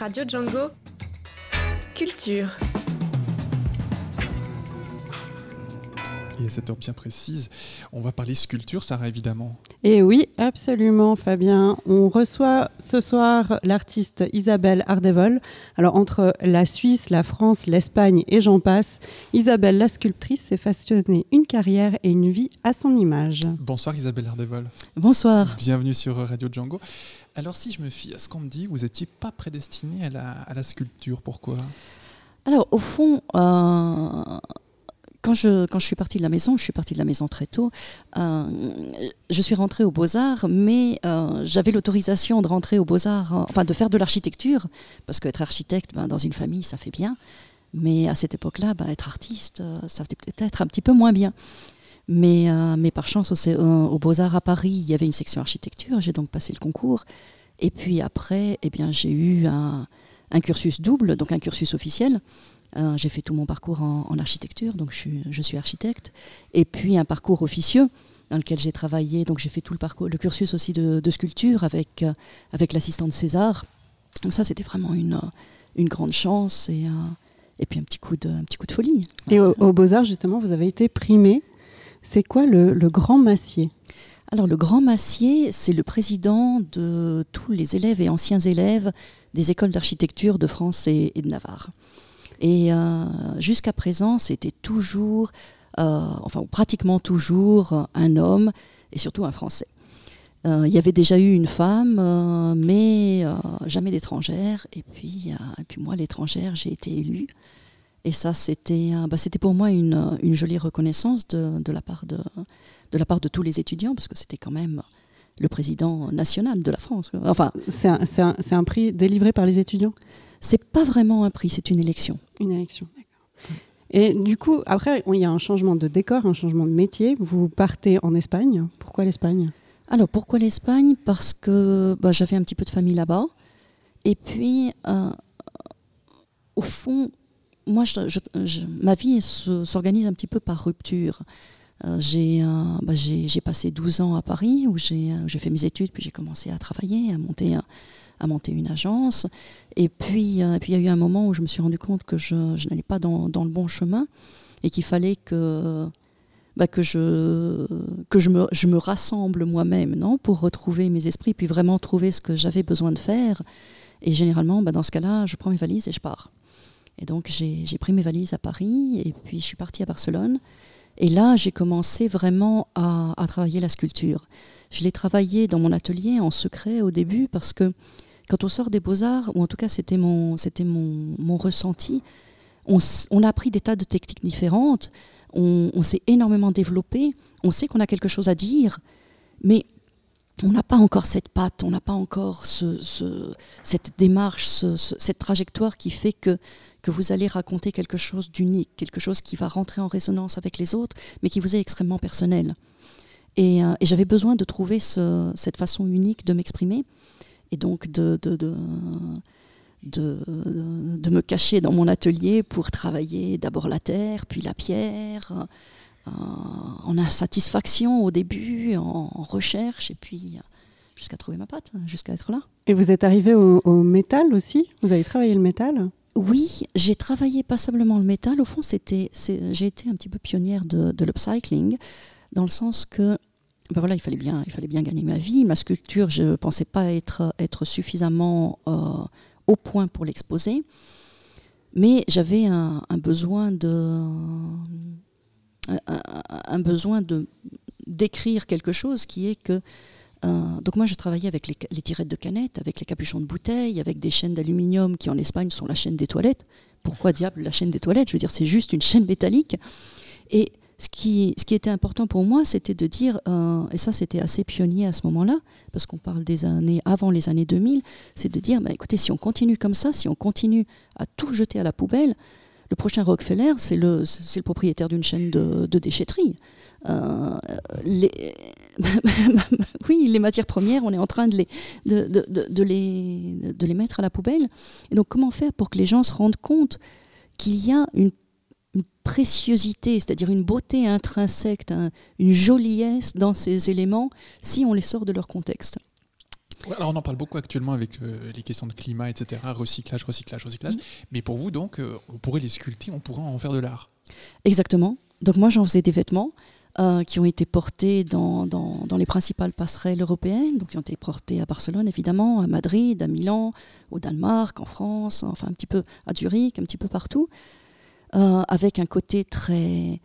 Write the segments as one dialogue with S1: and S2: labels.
S1: Radio Django. Culture.
S2: Et à cette heure bien précise, on va parler sculpture, Sarah, évidemment.
S3: Et oui, absolument, Fabien. On reçoit ce soir l'artiste Isabelle Ardevol. Alors, entre la Suisse, la France, l'Espagne et j'en passe, Isabelle, la sculptrice, s'est façonnée une carrière et une vie à son image.
S2: Bonsoir, Isabelle Ardevol.
S4: Bonsoir.
S2: Bienvenue sur Radio Django. Alors, si je me fie à ce qu'on me dit, vous n'étiez pas prédestinée à la, à la sculpture. Pourquoi?
S4: Alors, au fond, euh, quand, je, suis partie de la maison, je suis partie de la maison très tôt, euh, je suis rentrée aux Beaux-Arts, mais euh, j'avais l'autorisation de rentrer aux Beaux-Arts, enfin de faire de l'architecture, parce qu'être architecte, ben, dans une famille, ça fait bien. Mais à cette époque-là, ben, être artiste, ça fait peut-être un petit peu moins bien. Mais, euh, par chance, au, au Beaux-Arts à Paris, il y avait une section architecture. J'ai donc passé le concours. Et puis après, eh j'ai eu un, cursus double, donc un cursus officiel. Euh, j'ai fait tout mon parcours en, en architecture, donc je suis, je suis, architecte. Et puis un parcours officieux dans lequel j'ai travaillé. Donc j'ai fait tout le parcours, le cursus aussi de, de sculpture avec, euh, avec l'assistante César. Donc ça, c'était vraiment une, une grande chance et, euh, et puis un petit coup de, un petit coup de folie.
S3: Et au, au Beaux-Arts, justement, vous avez été primée c'est quoi le, le, Grand Massier?
S4: Alors le Grand Massier, c'est le président de tous les élèves et anciens élèves des écoles d'architecture de France et, et, de Navarre. Et euh, jusqu'à présent, c'était toujours, euh, enfin pratiquement toujours, un homme et surtout un Français. Euh, il y avait déjà eu une femme, mais jamais d'étrangère. Et puis, moi, l'étrangère, j'ai été élue. Et ça, c'était bah, pour moi une, jolie reconnaissance de, de, la part de, de la part de tous les étudiants, parce que c'était quand même le président national de la France. Enfin,
S3: c'est un, un, un, prix délivré par les étudiants?
S4: C'est pas vraiment un prix, c'est une élection.
S3: Une élection, d'accord. Et du coup, après, il y a un changement de décor, un changement de métier. Vous partez en Espagne. Pourquoi l'Espagne?
S4: Alors, pourquoi l'Espagne? Parce que bah, j'avais un petit peu de famille là-bas. Et puis, euh, au fond, moi, je, je, je, ma vie s'organise un petit peu par rupture. Euh, j'ai euh, bah, passé 12 ans à Paris où j'ai fait mes études, puis j'ai commencé à travailler, à monter, une agence. Et puis, euh, il y a eu un moment où je me suis rendu compte que je, n'allais pas dans, le bon chemin et qu'il fallait que, bah, je me rassemble moi-même non pour retrouver mes esprits, puis vraiment trouver ce que j'avais besoin de faire. Et généralement, bah, dans ce cas-là, je prends mes valises et je pars. Et donc j'ai pris mes valises à Paris et puis je suis partie à Barcelone. Et là, j'ai commencé vraiment à, travailler la sculpture. Je l'ai travaillé dans mon atelier en secret au début parce que quand on sort des beaux-arts, ou en tout cas c'était mon, mon, mon ressenti, on, on, a appris des tas de techniques différentes, on, on s'est énormément développé, on sait qu'on a quelque chose à dire, mais on n'a pas encore cette patte, on n'a pas encore ce, ce, cette démarche, ce, cette trajectoire qui fait que, que vous allez raconter quelque chose d'unique, quelque chose qui va rentrer en résonance avec les autres, mais qui vous est extrêmement personnel. Et, euh, j'avais besoin de trouver cette façon unique de m'exprimer, et donc de, de, de, me cacher dans mon atelier pour travailler d'abord la terre, puis la pierre en insatisfaction au début, en, en recherche, et puis euh, jusqu'à trouver ma patte, jusqu'à être là.
S3: Et vous êtes arrivé au, au, métal aussi? Vous avez travaillé le métal?
S4: Oui, j'ai travaillé passablement le métal. Au fond, c'était, j'ai été un petit peu pionnière de, de l'upcycling, dans le sens que ben voilà, il fallait bien, il fallait bien gagner ma vie. Ma sculpture, je ne pensais pas être, être suffisamment euh, au point pour l'exposer, mais j'avais un, un besoin de un, besoin de d'écrire quelque chose qui est que euh, donc moi je travaillais avec les, les, tirettes de canettes, avec les capuchons de bouteilles, avec des chaînes d'aluminium qui en Espagne sont la chaîne des toilettes. Pourquoi diable la chaîne des toilettes? Je veux dire c'est juste une chaîne métallique. Et ce qui, ce qui était important pour moi, c'était de dire, euh, et ça c'était assez pionnier à ce moment-là, parce qu'on parle des années avant les années 2000, c'est de dire, bah, écoutez, si on continue comme ça, si on continue à tout jeter à la poubelle, le prochain Rockefeller, c'est le, le propriétaire d'une chaîne de, déchetterie. Euh, les, oui, les matières premières, on est en train de les, de, de, de, les, de les mettre à la poubelle. Et donc, comment faire pour que les gens se rendent compte qu'il y a une, préciosité, c'est-à-dire une beauté intrinsèque, un, une joliesse dans ces éléments si on les sort de leur contexte?
S2: Ouais, alors on en parle beaucoup actuellement avec euh, les questions de climat, etc. Recyclage, recyclage, recyclage.
S4: Mm.
S2: Mais pour vous, donc, euh, on pourrait les sculpter, on pourrait en faire de l'art.
S4: Exactement. Donc moi, j'en faisais des vêtements euh, qui ont été portés dans, dans- dans les principales passerelles européennes, donc qui ont été portés à Barcelone, évidemment, à Madrid, à Milan, au Danemark, en France, enfin un petit peu à Zurich, un petit peu partout, euh, avec un côté très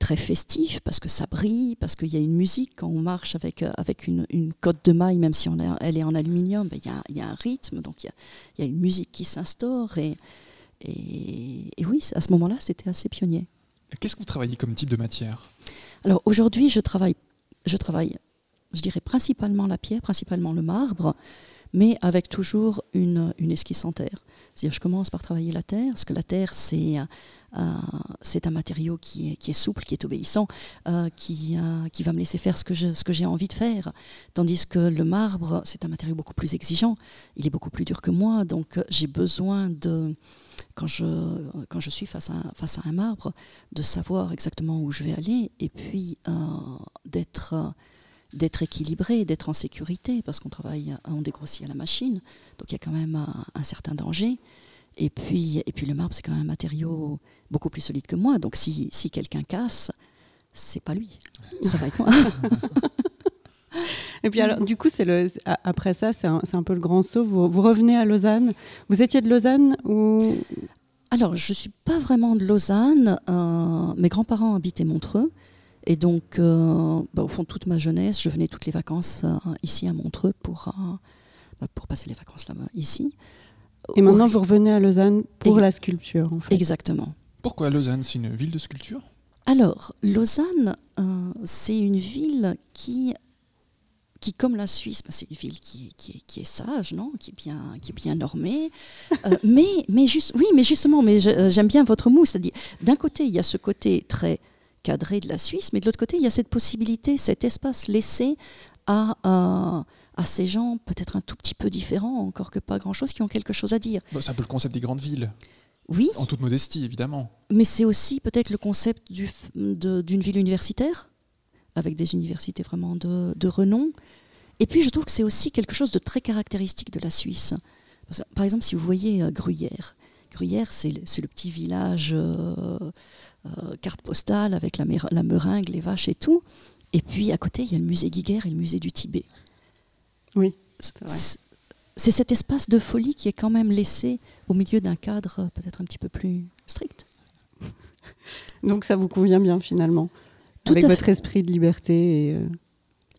S4: très festif parce que ça brille, parce qu'il y a une musique quand on marche avec, euh, avec une, une cotte de maille, même si on elle est en aluminium, ben, il y, a, y a un rythme, donc il y y a une musique qui s'instaure. Et, et, et oui, à ce moment-là, c'était assez pionnier.
S2: Qu'est-ce que vous travaillez comme type de matière?
S4: Alors aujourd'hui, je travaille, je travaille, je dirais principalement la pierre, principalement le marbre, mais avec toujours une, une esquisse en terre. C'est-à-dire, je commence par travailler la terre, parce que la terre, c'est euh, c'est un matériau qui est, souple, qui est obéissant, euh, qui, euh, qui va me laisser faire ce que j'ai envie de faire. Tandis que le marbre, c'est un matériau beaucoup plus exigeant, il est beaucoup plus dur que moi, donc euh, j'ai besoin de, quand je, quand je suis face à, face à un marbre, de savoir exactement où je vais aller et puis euh, d'être euh, d'être équilibré, d'être en sécurité, parce qu'on travaille, on dégrossit à la machine, donc il y a quand même un, un certain danger. Et puis, et puis le marbre, c'est quand même un matériau beaucoup plus solide que moi, donc si, si quelqu'un casse, c'est pas lui, ça va être moi.
S3: Et puis alors, du coup, c'est le, après ça, c'est un, c'est un peu le grand saut. Vous, vous revenez à Lausanne. Vous étiez de Lausanne ou?
S4: Alors, je ne suis pas vraiment de Lausanne. euh, mes grands-parents habitaient Montreux. Et donc, euh, bah, au fond, toute ma jeunesse, je venais toutes les vacances euh, ici à Montreux pour, euh, bah, pour passer les vacances là-bas, ici.
S3: Et maintenant,
S4: Oui,
S3: vous revenez à Lausanne pour
S4: Ex-
S3: la sculpture, en fait.
S4: Exactement.
S2: Pourquoi Lausanne? C'est une ville de sculpture?
S4: Alors, Lausanne, euh, c'est une ville qui, qui comme la Suisse, bah, c'est une ville qui, est- qui, est, qui est sage, non? Qui, est bien, qui est bien normée. Euh, mais, mais juste, oui, mais justement, mais j'aime bien votre mot. C'est-à-dire, d'un côté, il y a ce côté très cadré de la Suisse, mais de l'autre côté, il y a cette possibilité, cet espace laissé à, à, à ces gens peut-être un tout petit peu différents, encore que pas grand-chose, qui ont quelque chose à dire.
S2: Bah, C'est un peu le concept des grandes villes,
S4: Oui,
S2: en toute modestie, évidemment.
S4: mais c'est aussi peut-être le concept du f- de- d'une ville universitaire, avec des universités vraiment de, de renom. Et puis je trouve que c'est aussi quelque chose de très caractéristique de la Suisse. Par exemple, si vous voyez euh, Gruyère, Gruyère, c'est le, le petit village euh, euh, carte postale avec la, la meringue, les vaches et tout. Et puis à côté, il y a le musée Guiguerre et le musée du Tibet.
S3: Oui,
S4: C'est- cet espace de folie qui est quand même laissé au milieu d'un cadre euh, peut-être un petit peu plus strict.
S3: Donc ça vous convient bien finalement,
S4: Tout
S3: avec votre
S4: fait.
S3: esprit de liberté. Et, euh,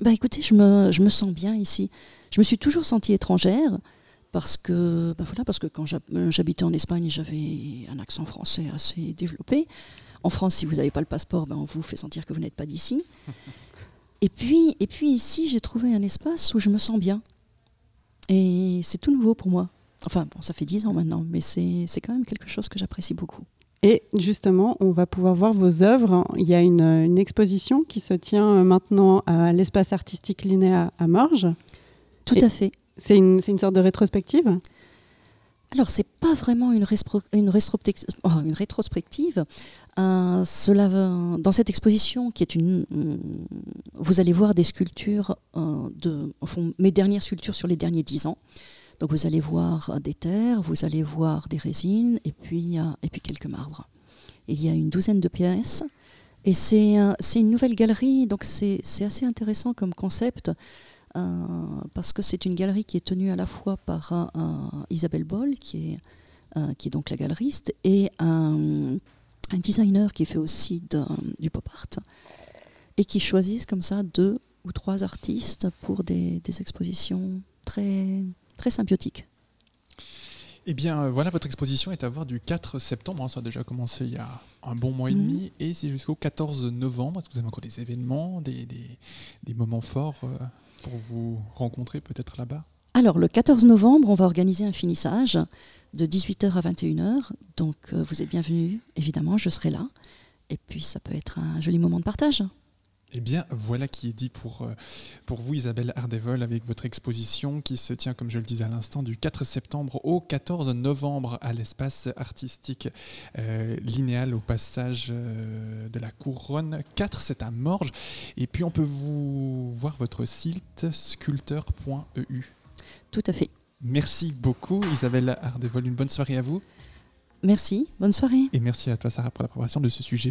S4: Bah écoutez, je me, je me sens bien ici. Je me suis toujours sentie étrangère parce que, bah voilà, parce que quand euh, j'habitais en Espagne, j'avais un accent français assez développé. En France, si vous n'avez pas le passeport, ben, on vous fait sentir que vous n'êtes pas d'ici. Et puis, et puis ici, j'ai trouvé un espace où je me sens bien. Et c'est tout nouveau pour moi. Enfin, bon, ça fait dix ans maintenant, mais c'est quand même quelque chose que j'apprécie beaucoup.
S3: Et justement, on va pouvoir voir vos œuvres. Il y a une, une exposition qui se tient euh, maintenant à l'espace artistique Linéa à Morges.
S4: Tout
S3: Et-
S4: à fait.
S3: C'est une, une sorte de rétrospective?
S4: Alors, c'est pas vraiment une, une, oh, une rétrospective. Dans cette exposition, qui est une, vous allez voir des sculptures euh, de, mes dernières sculptures sur les derniers dix ans. Donc, vous allez voir des terres, vous allez voir des résines, et puis, euh, et puis quelques marbres. Il y a une douzaine de pièces. Et c'est une nouvelle galerie, donc c'est assez intéressant comme concept. Parce que c'est une galerie qui est tenue à la fois par Isabelle Boll, qui est, qui est donc la galeriste, et un, un designer qui fait aussi de- du pop art, et qui choisissent comme ça deux ou trois artistes pour des, des expositions très, très symbiotiques.
S2: Eh bien, euh, voilà, votre exposition est à voir du 4 septembre. hein, Ça a déjà commencé il y a un bon mois et
S4: Mhm.
S2: demi. Et c'est jusqu'au 14 novembre. Est-ce que vous avez encore des événements, des, des- des moments forts euh, pour vous rencontrer peut-être là-bas
S4: Alors, le 14 novembre, on va organiser un finissage de 18h à 21h. Donc, euh, vous êtes bienvenus, évidemment, je serai là. Et puis, ça peut être un joli moment de partage.
S2: Eh bien, voilà qui est dit pour, euh, pour vous, Isabelle Ardevol, avec votre exposition qui se tient, comme je le disais à l'instant, du 4 septembre au 14 novembre à l'espace artistique euh, linéal au passage euh, de la Couronne 4, c'est à Morges. Et puis, on peut vous voir votre site sculpteur.eu.
S4: Tout à fait.
S2: Merci beaucoup Isabelle Ardevol, une bonne soirée à vous.
S4: Merci, bonne soirée.
S2: Et merci à toi Sarah pour la préparation de ce sujet.